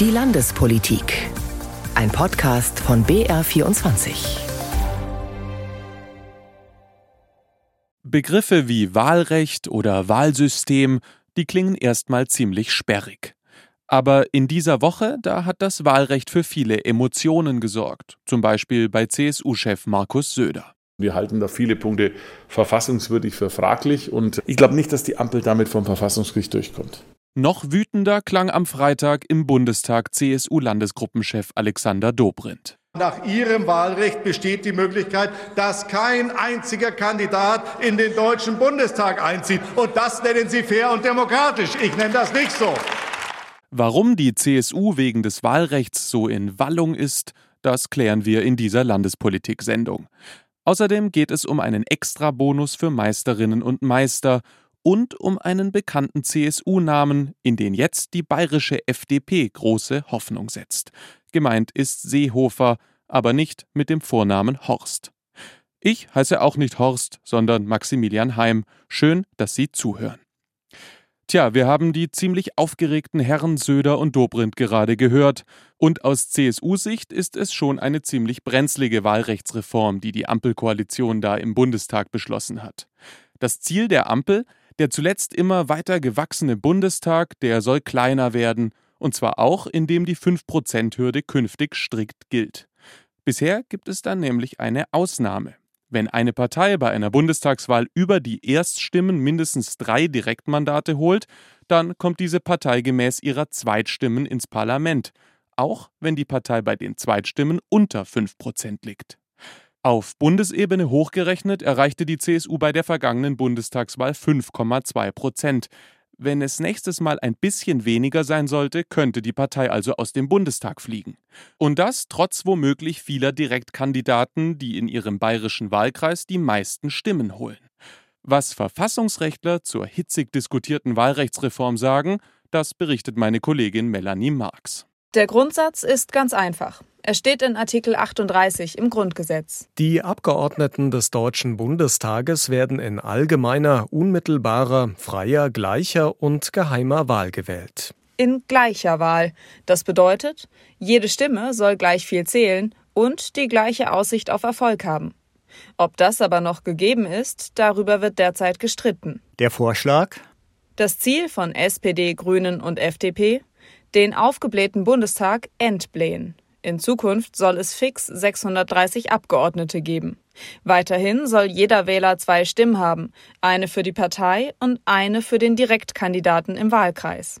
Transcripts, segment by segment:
Die Landespolitik. Ein Podcast von BR24. Begriffe wie Wahlrecht oder Wahlsystem, die klingen erstmal ziemlich sperrig. Aber in dieser Woche, da hat das Wahlrecht für viele Emotionen gesorgt, zum Beispiel bei CSU-Chef Markus Söder. Wir halten da viele Punkte verfassungswürdig für fraglich und ich glaube nicht, dass die Ampel damit vom Verfassungsgericht durchkommt. Noch wütender klang am Freitag im Bundestag CSU-Landesgruppenchef Alexander Dobrindt. Nach Ihrem Wahlrecht besteht die Möglichkeit, dass kein einziger Kandidat in den Deutschen Bundestag einzieht. Und das nennen Sie fair und demokratisch. Ich nenne das nicht so. Warum die CSU wegen des Wahlrechts so in Wallung ist, das klären wir in dieser Landespolitik-Sendung. Außerdem geht es um einen Extrabonus für Meisterinnen und Meister und um einen bekannten CSU-Namen, in den jetzt die bayerische FDP große Hoffnung setzt. Gemeint ist Seehofer, aber nicht mit dem Vornamen Horst. Ich heiße auch nicht Horst, sondern Maximilian Heim. Schön, dass Sie zuhören. Tja, wir haben die ziemlich aufgeregten Herren Söder und Dobrindt gerade gehört. Und aus CSU-Sicht ist es schon eine ziemlich brenzlige Wahlrechtsreform, die die Ampelkoalition da im Bundestag beschlossen hat. Das Ziel der Ampel, der zuletzt immer weiter gewachsene Bundestag, der soll kleiner werden, und zwar auch, indem die 5%-Hürde künftig strikt gilt. Bisher gibt es dann nämlich eine Ausnahme. Wenn eine Partei bei einer Bundestagswahl über die Erststimmen mindestens drei Direktmandate holt, dann kommt diese Partei gemäß ihrer Zweitstimmen ins Parlament, auch wenn die Partei bei den Zweitstimmen unter 5% liegt. Auf Bundesebene hochgerechnet erreichte die CSU bei der vergangenen Bundestagswahl 5,2 Prozent. Wenn es nächstes Mal ein bisschen weniger sein sollte, könnte die Partei also aus dem Bundestag fliegen. Und das trotz womöglich vieler Direktkandidaten, die in ihrem bayerischen Wahlkreis die meisten Stimmen holen. Was Verfassungsrechtler zur hitzig diskutierten Wahlrechtsreform sagen, das berichtet meine Kollegin Melanie Marx. Der Grundsatz ist ganz einfach. Er steht in Artikel 38 im Grundgesetz. Die Abgeordneten des Deutschen Bundestages werden in allgemeiner, unmittelbarer, freier, gleicher und geheimer Wahl gewählt. In gleicher Wahl. Das bedeutet, jede Stimme soll gleich viel zählen und die gleiche Aussicht auf Erfolg haben. Ob das aber noch gegeben ist, darüber wird derzeit gestritten. Der Vorschlag? Das Ziel von SPD, Grünen und FDP? Den aufgeblähten Bundestag entblähen. In Zukunft soll es fix 630 Abgeordnete geben. Weiterhin soll jeder Wähler zwei Stimmen haben, eine für die Partei und eine für den Direktkandidaten im Wahlkreis.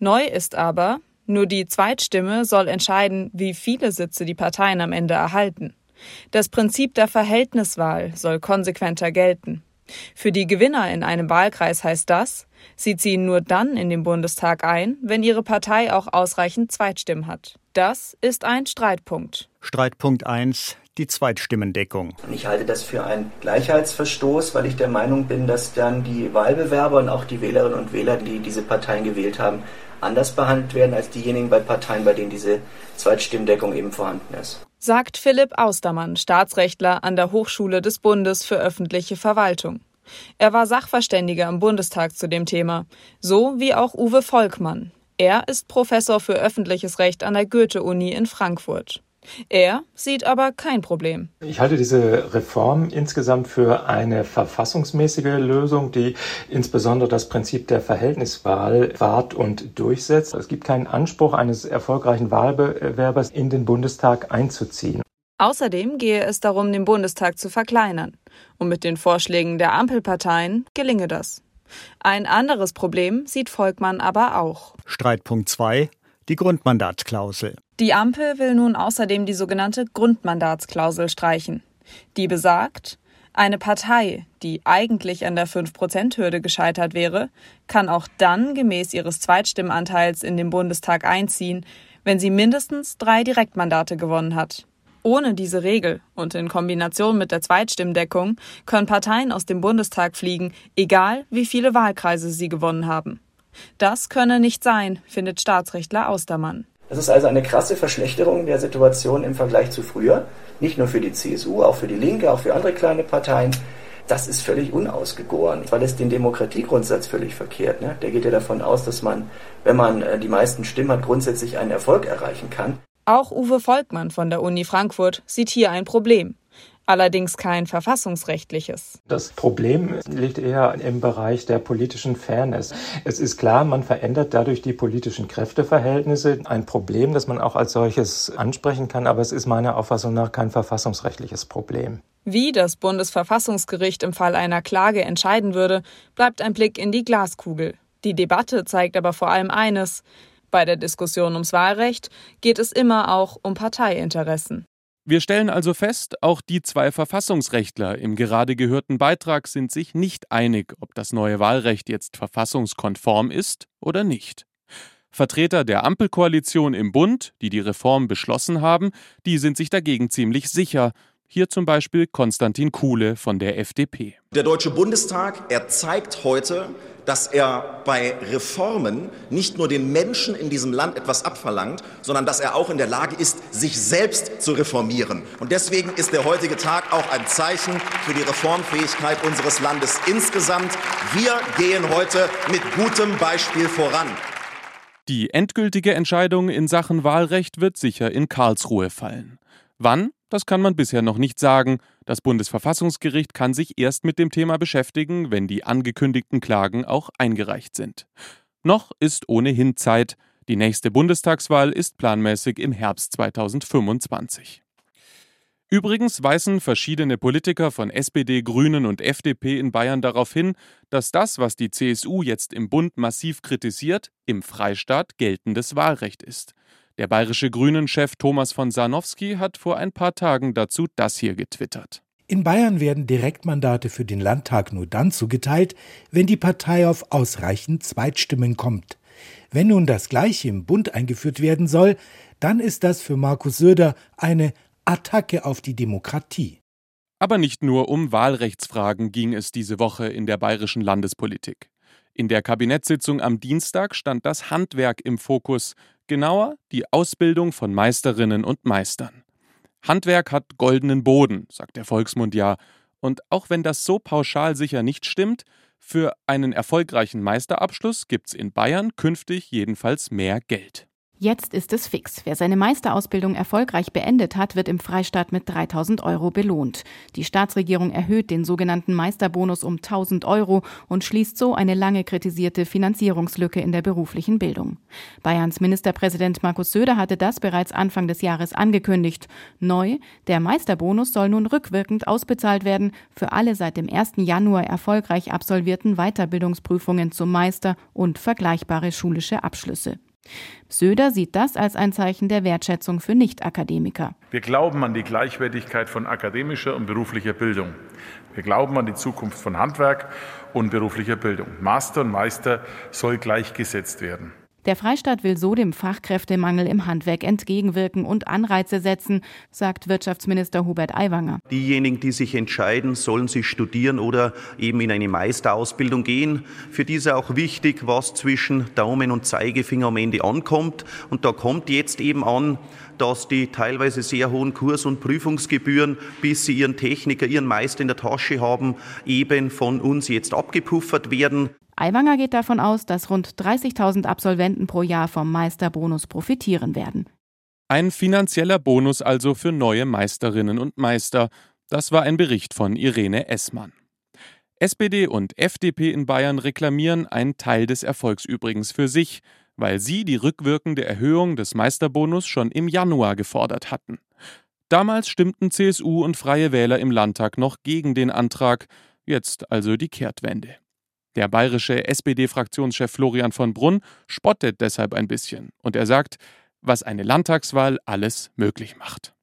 Neu ist aber, nur die Zweitstimme soll entscheiden, wie viele Sitze die Parteien am Ende erhalten. Das Prinzip der Verhältniswahl soll konsequenter gelten. Für die Gewinner in einem Wahlkreis heißt das, sie ziehen nur dann in den Bundestag ein, wenn ihre Partei auch ausreichend Zweitstimmen hat. Das ist ein Streitpunkt. Streitpunkt 1, die Zweitstimmendeckung. Ich halte das für einen Gleichheitsverstoß, weil ich der Meinung bin, dass dann die Wahlbewerber und auch die Wählerinnen und Wähler, die diese Parteien gewählt haben, anders behandelt werden als diejenigen bei Parteien, bei denen diese Zweitstimmendeckung eben vorhanden ist. Sagt Philipp Austermann, Staatsrechtler an der Hochschule des Bundes für öffentliche Verwaltung. Er war Sachverständiger im Bundestag zu dem Thema, so wie auch Uwe Volkmann. Er ist Professor für öffentliches Recht an der Goethe-Uni in Frankfurt. Er sieht aber kein Problem. Ich halte diese Reform insgesamt für eine verfassungsmäßige Lösung, die insbesondere das Prinzip der Verhältniswahl wahrt und durchsetzt. Es gibt keinen Anspruch eines erfolgreichen Wahlbewerbers, in den Bundestag einzuziehen. Außerdem gehe es darum, den Bundestag zu verkleinern. Und mit den Vorschlägen der Ampelparteien gelinge das. Ein anderes Problem sieht Volkmann aber auch. Streitpunkt 2 die Grundmandatsklausel. Die Ampel will nun außerdem die sogenannte Grundmandatsklausel streichen. Die besagt, eine Partei, die eigentlich an der 5%-Hürde gescheitert wäre, kann auch dann gemäß ihres Zweitstimmenanteils in den Bundestag einziehen, wenn sie mindestens drei Direktmandate gewonnen hat. Ohne diese Regel und in Kombination mit der Zweitstimmdeckung können Parteien aus dem Bundestag fliegen, egal wie viele Wahlkreise sie gewonnen haben. Das könne nicht sein, findet Staatsrechtler Austermann. Das ist also eine krasse Verschlechterung der Situation im Vergleich zu früher. Nicht nur für die CSU, auch für die Linke, auch für andere kleine Parteien. das ist völlig unausgegoren, weil es den Demokratiegrundsatz völlig verkehrt. Ne? Der geht ja davon aus, dass man, wenn man äh, die meisten Stimmen hat, grundsätzlich einen Erfolg erreichen kann. Auch Uwe Volkmann von der Uni Frankfurt sieht hier ein Problem allerdings kein verfassungsrechtliches. Das Problem liegt eher im Bereich der politischen Fairness. Es ist klar, man verändert dadurch die politischen Kräfteverhältnisse. Ein Problem, das man auch als solches ansprechen kann, aber es ist meiner Auffassung nach kein verfassungsrechtliches Problem. Wie das Bundesverfassungsgericht im Fall einer Klage entscheiden würde, bleibt ein Blick in die Glaskugel. Die Debatte zeigt aber vor allem eines. Bei der Diskussion ums Wahlrecht geht es immer auch um Parteiinteressen. Wir stellen also fest, auch die zwei Verfassungsrechtler im gerade gehörten Beitrag sind sich nicht einig, ob das neue Wahlrecht jetzt verfassungskonform ist oder nicht. Vertreter der Ampelkoalition im Bund, die die Reform beschlossen haben, die sind sich dagegen ziemlich sicher, hier zum Beispiel Konstantin Kuhle von der FDP. Der Deutsche Bundestag, er zeigt heute, dass er bei Reformen nicht nur den Menschen in diesem Land etwas abverlangt, sondern dass er auch in der Lage ist, sich selbst zu reformieren. Und deswegen ist der heutige Tag auch ein Zeichen für die Reformfähigkeit unseres Landes insgesamt. Wir gehen heute mit gutem Beispiel voran. Die endgültige Entscheidung in Sachen Wahlrecht wird sicher in Karlsruhe fallen. Wann? Das kann man bisher noch nicht sagen. Das Bundesverfassungsgericht kann sich erst mit dem Thema beschäftigen, wenn die angekündigten Klagen auch eingereicht sind. Noch ist ohnehin Zeit. Die nächste Bundestagswahl ist planmäßig im Herbst 2025. Übrigens weisen verschiedene Politiker von SPD, Grünen und FDP in Bayern darauf hin, dass das, was die CSU jetzt im Bund massiv kritisiert, im Freistaat geltendes Wahlrecht ist. Der bayerische Grünen-Chef Thomas von Sarnowski hat vor ein paar Tagen dazu das hier getwittert. In Bayern werden Direktmandate für den Landtag nur dann zugeteilt, wenn die Partei auf ausreichend Zweitstimmen kommt. Wenn nun das Gleiche im Bund eingeführt werden soll, dann ist das für Markus Söder eine Attacke auf die Demokratie. Aber nicht nur um Wahlrechtsfragen ging es diese Woche in der bayerischen Landespolitik. In der Kabinettssitzung am Dienstag stand das Handwerk im Fokus, genauer die Ausbildung von Meisterinnen und Meistern. Handwerk hat goldenen Boden, sagt der Volksmund ja, und auch wenn das so pauschal sicher nicht stimmt, für einen erfolgreichen Meisterabschluss gibt's in Bayern künftig jedenfalls mehr Geld. Jetzt ist es fix. Wer seine Meisterausbildung erfolgreich beendet hat, wird im Freistaat mit 3000 Euro belohnt. Die Staatsregierung erhöht den sogenannten Meisterbonus um 1000 Euro und schließt so eine lange kritisierte Finanzierungslücke in der beruflichen Bildung. Bayerns Ministerpräsident Markus Söder hatte das bereits Anfang des Jahres angekündigt. Neu, der Meisterbonus soll nun rückwirkend ausbezahlt werden für alle seit dem 1. Januar erfolgreich absolvierten Weiterbildungsprüfungen zum Meister und vergleichbare schulische Abschlüsse. Söder sieht das als ein Zeichen der Wertschätzung für Nicht-Akademiker. Wir glauben an die Gleichwertigkeit von akademischer und beruflicher Bildung. Wir glauben an die Zukunft von Handwerk und beruflicher Bildung. Master und Meister soll gleichgesetzt werden. Der Freistaat will so dem Fachkräftemangel im Handwerk entgegenwirken und Anreize setzen, sagt Wirtschaftsminister Hubert Aiwanger. Diejenigen, die sich entscheiden, sollen sie studieren oder eben in eine Meisterausbildung gehen. Für diese auch wichtig, was zwischen Daumen und Zeigefinger am Ende ankommt. Und da kommt jetzt eben an, dass die teilweise sehr hohen Kurs- und Prüfungsgebühren, bis sie ihren Techniker, ihren Meister in der Tasche haben, eben von uns jetzt abgepuffert werden. Aiwanger geht davon aus, dass rund 30.000 Absolventen pro Jahr vom Meisterbonus profitieren werden. Ein finanzieller Bonus also für neue Meisterinnen und Meister. Das war ein Bericht von Irene Essmann. SPD und FDP in Bayern reklamieren einen Teil des Erfolgs übrigens für sich, weil sie die rückwirkende Erhöhung des Meisterbonus schon im Januar gefordert hatten. Damals stimmten CSU und Freie Wähler im Landtag noch gegen den Antrag, jetzt also die Kehrtwende. Der bayerische SPD-Fraktionschef Florian von Brunn spottet deshalb ein bisschen und er sagt, was eine Landtagswahl alles möglich macht.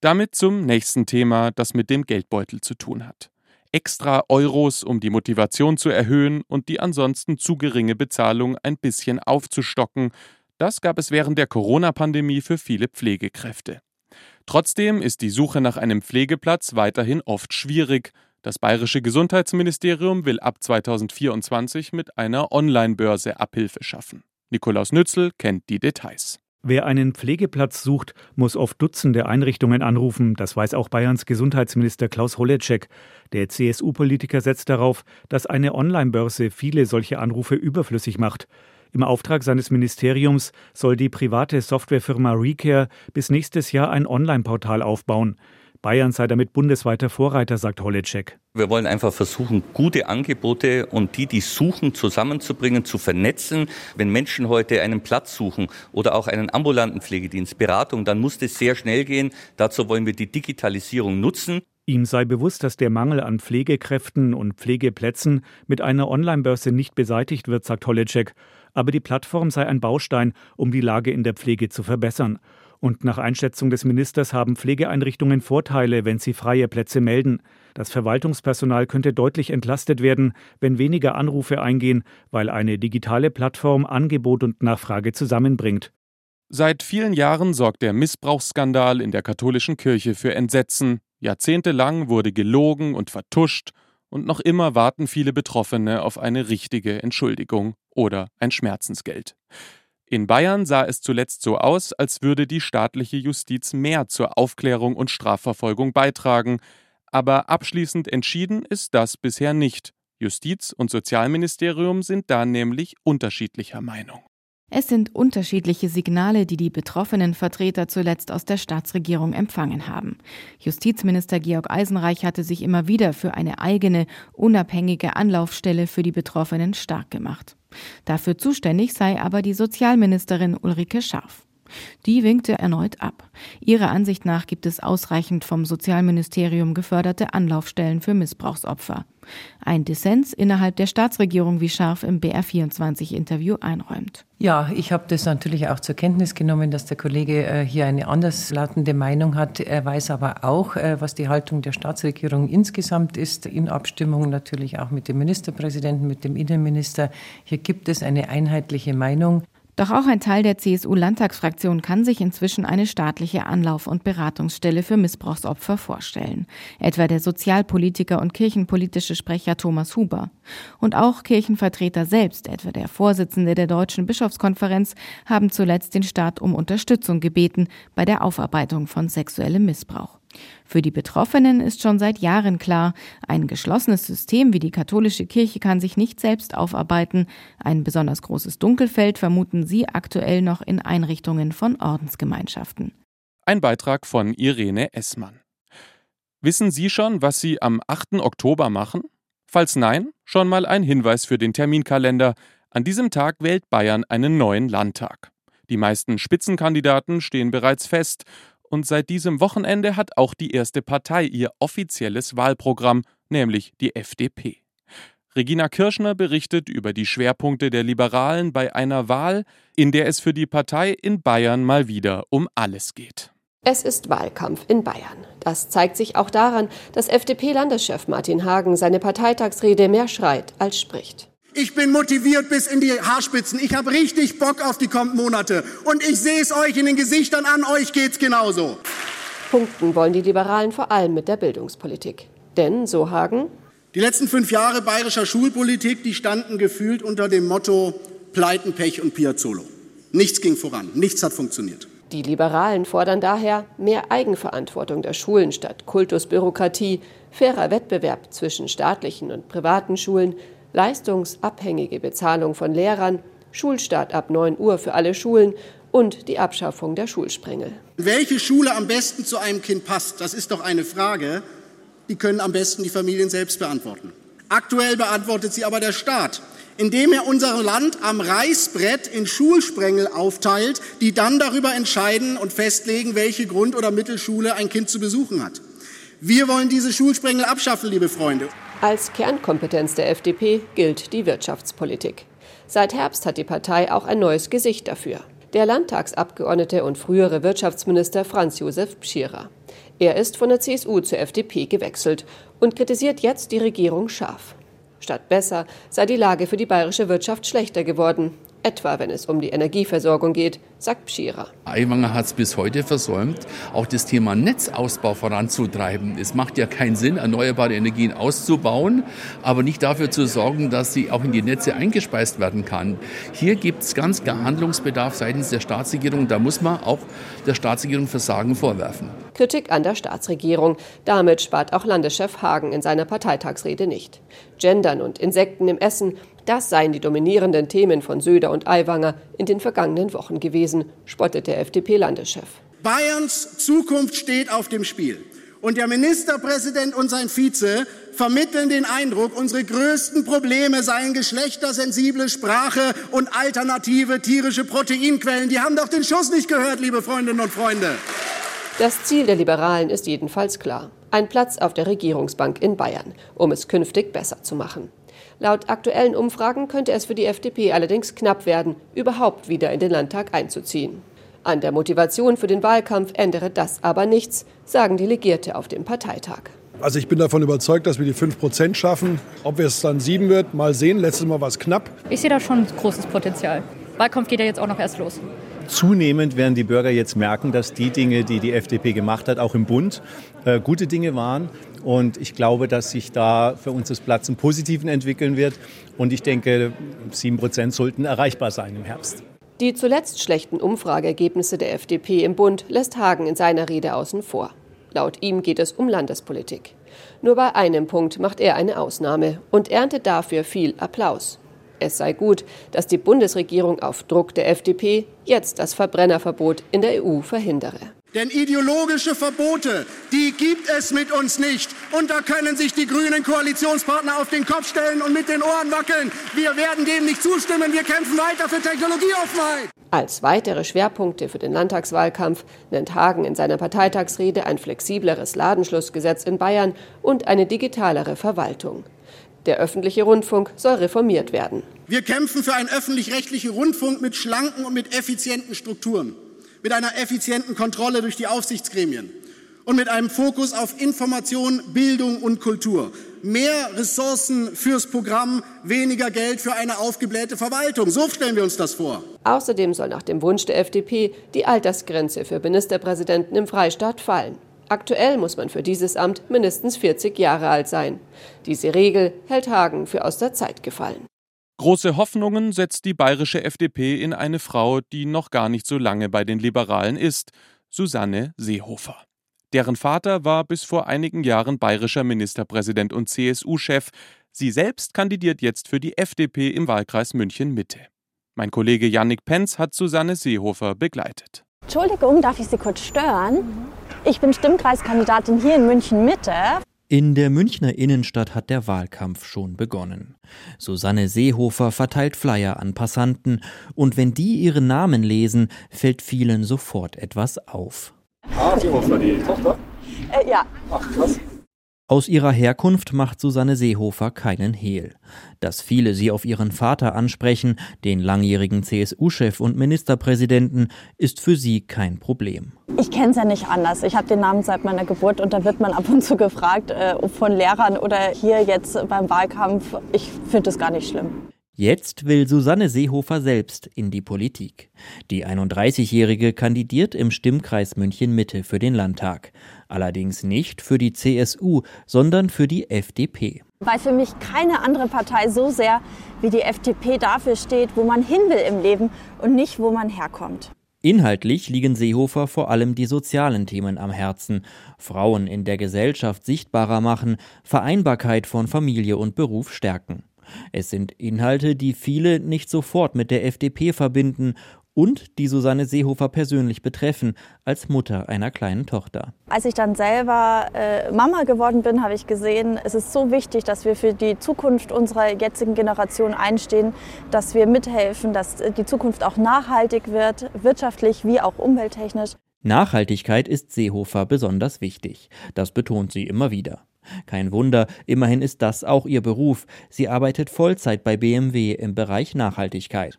Damit zum nächsten Thema, das mit dem Geldbeutel zu tun hat. Extra Euros, um die Motivation zu erhöhen und die ansonsten zu geringe Bezahlung ein bisschen aufzustocken, das gab es während der Corona-Pandemie für viele Pflegekräfte. Trotzdem ist die Suche nach einem Pflegeplatz weiterhin oft schwierig, das bayerische Gesundheitsministerium will ab 2024 mit einer Online-Börse Abhilfe schaffen. Nikolaus Nützel kennt die Details. Wer einen Pflegeplatz sucht, muss oft Dutzende Einrichtungen anrufen. Das weiß auch Bayerns Gesundheitsminister Klaus Holleczek. Der CSU-Politiker setzt darauf, dass eine Online-Börse viele solche Anrufe überflüssig macht. Im Auftrag seines Ministeriums soll die private Softwarefirma Recare bis nächstes Jahr ein Online-Portal aufbauen. Bayern sei damit bundesweiter Vorreiter, sagt Holleczek. Wir wollen einfach versuchen, gute Angebote und die, die suchen, zusammenzubringen, zu vernetzen. Wenn Menschen heute einen Platz suchen oder auch einen ambulanten Pflegedienst, Beratung, dann muss das sehr schnell gehen. Dazu wollen wir die Digitalisierung nutzen. Ihm sei bewusst, dass der Mangel an Pflegekräften und Pflegeplätzen mit einer Online-Börse nicht beseitigt wird, sagt Holleczek. Aber die Plattform sei ein Baustein, um die Lage in der Pflege zu verbessern. Und nach Einschätzung des Ministers haben Pflegeeinrichtungen Vorteile, wenn sie freie Plätze melden. Das Verwaltungspersonal könnte deutlich entlastet werden, wenn weniger Anrufe eingehen, weil eine digitale Plattform Angebot und Nachfrage zusammenbringt. Seit vielen Jahren sorgt der Missbrauchsskandal in der katholischen Kirche für Entsetzen. Jahrzehntelang wurde gelogen und vertuscht, und noch immer warten viele Betroffene auf eine richtige Entschuldigung oder ein Schmerzensgeld. In Bayern sah es zuletzt so aus, als würde die staatliche Justiz mehr zur Aufklärung und Strafverfolgung beitragen, aber abschließend entschieden ist das bisher nicht. Justiz und Sozialministerium sind da nämlich unterschiedlicher Meinung. Es sind unterschiedliche Signale, die die betroffenen Vertreter zuletzt aus der Staatsregierung empfangen haben. Justizminister Georg Eisenreich hatte sich immer wieder für eine eigene, unabhängige Anlaufstelle für die Betroffenen stark gemacht. Dafür zuständig sei aber die Sozialministerin Ulrike Scharf. Die winkte erneut ab. Ihrer Ansicht nach gibt es ausreichend vom Sozialministerium geförderte Anlaufstellen für Missbrauchsopfer. Ein Dissens innerhalb der Staatsregierung, wie Scharf im BR24-Interview einräumt. Ja, ich habe das natürlich auch zur Kenntnis genommen, dass der Kollege äh, hier eine anderslautende Meinung hat. Er weiß aber auch, äh, was die Haltung der Staatsregierung insgesamt ist, in Abstimmung natürlich auch mit dem Ministerpräsidenten, mit dem Innenminister. Hier gibt es eine einheitliche Meinung. Doch auch ein Teil der CSU-Landtagsfraktion kann sich inzwischen eine staatliche Anlauf- und Beratungsstelle für Missbrauchsopfer vorstellen. Etwa der Sozialpolitiker und kirchenpolitische Sprecher Thomas Huber. Und auch Kirchenvertreter selbst, etwa der Vorsitzende der Deutschen Bischofskonferenz, haben zuletzt den Staat um Unterstützung gebeten bei der Aufarbeitung von sexuellem Missbrauch. Für die Betroffenen ist schon seit Jahren klar, ein geschlossenes System wie die katholische Kirche kann sich nicht selbst aufarbeiten. Ein besonders großes Dunkelfeld vermuten sie aktuell noch in Einrichtungen von Ordensgemeinschaften. Ein Beitrag von Irene Essmann. Wissen Sie schon, was Sie am 8. Oktober machen? Falls nein, schon mal ein Hinweis für den Terminkalender. An diesem Tag wählt Bayern einen neuen Landtag. Die meisten Spitzenkandidaten stehen bereits fest und seit diesem Wochenende hat auch die erste Partei ihr offizielles Wahlprogramm, nämlich die FDP. Regina Kirschner berichtet über die Schwerpunkte der Liberalen bei einer Wahl, in der es für die Partei in Bayern mal wieder um alles geht. Es ist Wahlkampf in Bayern. Das zeigt sich auch daran, dass FDP-Landeschef Martin Hagen seine Parteitagsrede mehr schreit als spricht. Ich bin motiviert bis in die Haarspitzen. Ich habe richtig Bock auf die kommenden Monate. Und ich sehe es euch in den Gesichtern an, euch geht's genauso. Punkten wollen die Liberalen vor allem mit der Bildungspolitik. Denn, so Hagen, die letzten fünf Jahre bayerischer Schulpolitik, die standen gefühlt unter dem Motto Pleiten, Pech und Piazzolo. Nichts ging voran, nichts hat funktioniert. Die Liberalen fordern daher mehr Eigenverantwortung der Schulen statt Kultusbürokratie, fairer Wettbewerb zwischen staatlichen und privaten Schulen, leistungsabhängige Bezahlung von Lehrern, Schulstart ab 9 Uhr für alle Schulen und die Abschaffung der Schulsprengel. Welche Schule am besten zu einem Kind passt, das ist doch eine Frage, die können am besten die Familien selbst beantworten. Aktuell beantwortet sie aber der Staat, indem er unser Land am Reißbrett in Schulsprengel aufteilt, die dann darüber entscheiden und festlegen, welche Grund- oder Mittelschule ein Kind zu besuchen hat. Wir wollen diese Schulsprengel abschaffen, liebe Freunde. Als Kernkompetenz der FDP gilt die Wirtschaftspolitik. Seit Herbst hat die Partei auch ein neues Gesicht dafür. Der Landtagsabgeordnete und frühere Wirtschaftsminister Franz Josef Pschirer. Er ist von der CSU zur FDP gewechselt und kritisiert jetzt die Regierung scharf. Statt besser sei die Lage für die bayerische Wirtschaft schlechter geworden. Etwa wenn es um die Energieversorgung geht, sagt Pschira. Aiwanger hat es bis heute versäumt, auch das Thema Netzausbau voranzutreiben. Es macht ja keinen Sinn, erneuerbare Energien auszubauen, aber nicht dafür zu sorgen, dass sie auch in die Netze eingespeist werden kann. Hier gibt es ganz klar Handlungsbedarf seitens der Staatsregierung. Da muss man auch der Staatsregierung Versagen vorwerfen. Kritik an der Staatsregierung. Damit spart auch Landeschef Hagen in seiner Parteitagsrede nicht. Gendern und Insekten im Essen, das seien die dominierenden Themen von Söder und Aiwanger in den vergangenen Wochen gewesen, spottet der FDP-Landeschef. Bayerns Zukunft steht auf dem Spiel. Und der Ministerpräsident und sein Vize vermitteln den Eindruck, unsere größten Probleme seien geschlechtersensible Sprache und alternative tierische Proteinquellen. Die haben doch den Schuss nicht gehört, liebe Freundinnen und Freunde. Das Ziel der Liberalen ist jedenfalls klar. Ein Platz auf der Regierungsbank in Bayern, um es künftig besser zu machen. Laut aktuellen Umfragen könnte es für die FDP allerdings knapp werden, überhaupt wieder in den Landtag einzuziehen. An der Motivation für den Wahlkampf ändere das aber nichts, sagen Delegierte auf dem Parteitag. Also ich bin davon überzeugt, dass wir die 5% schaffen. Ob wir es dann 7 wird, mal sehen. Letztes Mal war es knapp. Ich sehe da schon großes Potenzial. Wahlkampf geht ja jetzt auch noch erst los. Zunehmend werden die Bürger jetzt merken, dass die Dinge, die die FDP gemacht hat, auch im Bund, äh, gute Dinge waren. Und ich glaube, dass sich da für uns das Platz im Positiven entwickeln wird. Und ich denke, sieben Prozent sollten erreichbar sein im Herbst. Die zuletzt schlechten Umfrageergebnisse der FDP im Bund lässt Hagen in seiner Rede außen vor. Laut ihm geht es um Landespolitik. Nur bei einem Punkt macht er eine Ausnahme und erntet dafür viel Applaus. Es sei gut, dass die Bundesregierung auf Druck der FDP jetzt das Verbrennerverbot in der EU verhindere. Denn ideologische Verbote, die gibt es mit uns nicht. Und da können sich die grünen Koalitionspartner auf den Kopf stellen und mit den Ohren wackeln. Wir werden dem nicht zustimmen. Wir kämpfen weiter für Technologieoffenheit. Als weitere Schwerpunkte für den Landtagswahlkampf nennt Hagen in seiner Parteitagsrede ein flexibleres Ladenschlussgesetz in Bayern und eine digitalere Verwaltung. Der öffentliche Rundfunk soll reformiert werden. Wir kämpfen für einen öffentlich-rechtlichen Rundfunk mit schlanken und mit effizienten Strukturen mit einer effizienten Kontrolle durch die Aufsichtsgremien und mit einem Fokus auf Information, Bildung und Kultur. Mehr Ressourcen fürs Programm, weniger Geld für eine aufgeblähte Verwaltung. So stellen wir uns das vor. Außerdem soll nach dem Wunsch der FDP die Altersgrenze für Ministerpräsidenten im Freistaat fallen. Aktuell muss man für dieses Amt mindestens 40 Jahre alt sein. Diese Regel hält Hagen für aus der Zeit gefallen. Große Hoffnungen setzt die bayerische FDP in eine Frau, die noch gar nicht so lange bei den Liberalen ist, Susanne Seehofer. Deren Vater war bis vor einigen Jahren bayerischer Ministerpräsident und CSU-Chef. Sie selbst kandidiert jetzt für die FDP im Wahlkreis München Mitte. Mein Kollege Yannick Penz hat Susanne Seehofer begleitet. Entschuldigung, darf ich Sie kurz stören? Ich bin Stimmkreiskandidatin hier in München Mitte. In der Münchner Innenstadt hat der Wahlkampf schon begonnen. Susanne Seehofer verteilt Flyer an Passanten und wenn die ihren Namen lesen, fällt vielen sofort etwas auf. Ah, Seehofer, die Tochter? Äh, ja. Ach, krass. Aus ihrer Herkunft macht Susanne Seehofer keinen Hehl. Dass viele sie auf ihren Vater ansprechen, den langjährigen CSU-Chef und Ministerpräsidenten, ist für sie kein Problem. Ich kenne es ja nicht anders. Ich habe den Namen seit meiner Geburt und da wird man ab und zu gefragt, äh, von Lehrern oder hier jetzt beim Wahlkampf. Ich finde es gar nicht schlimm. Jetzt will Susanne Seehofer selbst in die Politik. Die 31-Jährige kandidiert im Stimmkreis München Mitte für den Landtag. Allerdings nicht für die CSU, sondern für die FDP. Weil für mich keine andere Partei so sehr wie die FDP dafür steht, wo man hin will im Leben und nicht, wo man herkommt. Inhaltlich liegen Seehofer vor allem die sozialen Themen am Herzen. Frauen in der Gesellschaft sichtbarer machen, Vereinbarkeit von Familie und Beruf stärken. Es sind Inhalte, die viele nicht sofort mit der FDP verbinden und die Susanne Seehofer persönlich betreffen, als Mutter einer kleinen Tochter. Als ich dann selber äh, Mama geworden bin, habe ich gesehen, es ist so wichtig, dass wir für die Zukunft unserer jetzigen Generation einstehen, dass wir mithelfen, dass die Zukunft auch nachhaltig wird, wirtschaftlich wie auch umwelttechnisch. Nachhaltigkeit ist Seehofer besonders wichtig. Das betont sie immer wieder. Kein Wunder, immerhin ist das auch ihr Beruf. Sie arbeitet Vollzeit bei BMW im Bereich Nachhaltigkeit.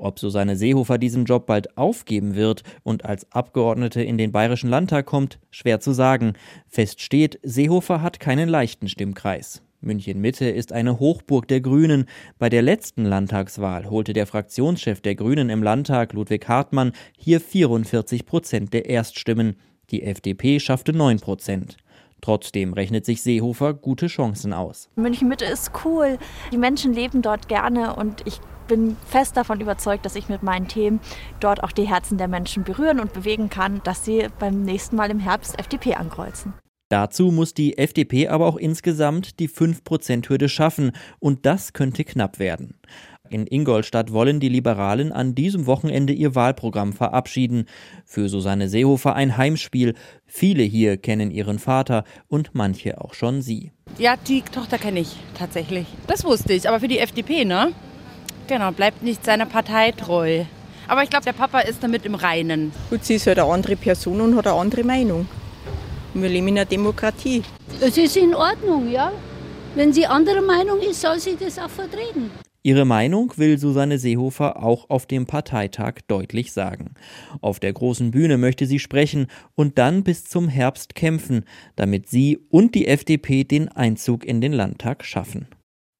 Ob Susanne Seehofer diesen Job bald aufgeben wird und als Abgeordnete in den Bayerischen Landtag kommt, schwer zu sagen. Fest steht, Seehofer hat keinen leichten Stimmkreis. München Mitte ist eine Hochburg der Grünen. Bei der letzten Landtagswahl holte der Fraktionschef der Grünen im Landtag, Ludwig Hartmann, hier 44 Prozent der Erststimmen. Die FDP schaffte 9 Prozent. Trotzdem rechnet sich Seehofer gute Chancen aus. München Mitte ist cool. Die Menschen leben dort gerne und ich bin fest davon überzeugt, dass ich mit meinen Themen dort auch die Herzen der Menschen berühren und bewegen kann, dass sie beim nächsten Mal im Herbst FDP ankreuzen. Dazu muss die FDP aber auch insgesamt die 5%-Hürde schaffen und das könnte knapp werden. In Ingolstadt wollen die Liberalen an diesem Wochenende ihr Wahlprogramm verabschieden. Für Susanne Seehofer ein Heimspiel. Viele hier kennen ihren Vater und manche auch schon sie. Ja, die Tochter kenne ich tatsächlich. Das wusste ich, aber für die FDP, ne? Genau, bleibt nicht seiner Partei treu. Aber ich glaube, der Papa ist damit im Reinen. Gut, sie ist halt eine andere Person und hat eine andere Meinung. Wir leben in einer Demokratie. Es ist in Ordnung, ja. Wenn sie anderer Meinung ist, soll sie das auch vertreten. Ihre Meinung will Susanne Seehofer auch auf dem Parteitag deutlich sagen. Auf der großen Bühne möchte sie sprechen und dann bis zum Herbst kämpfen, damit sie und die FDP den Einzug in den Landtag schaffen.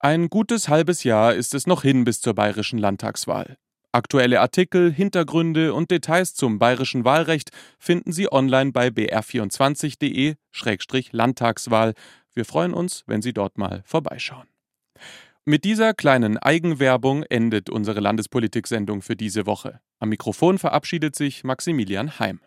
Ein gutes halbes Jahr ist es noch hin bis zur bayerischen Landtagswahl. Aktuelle Artikel, Hintergründe und Details zum bayerischen Wahlrecht finden Sie online bei br24.de-landtagswahl. Wir freuen uns, wenn Sie dort mal vorbeischauen. Mit dieser kleinen Eigenwerbung endet unsere Landespolitik-Sendung für diese Woche. Am Mikrofon verabschiedet sich Maximilian Heim.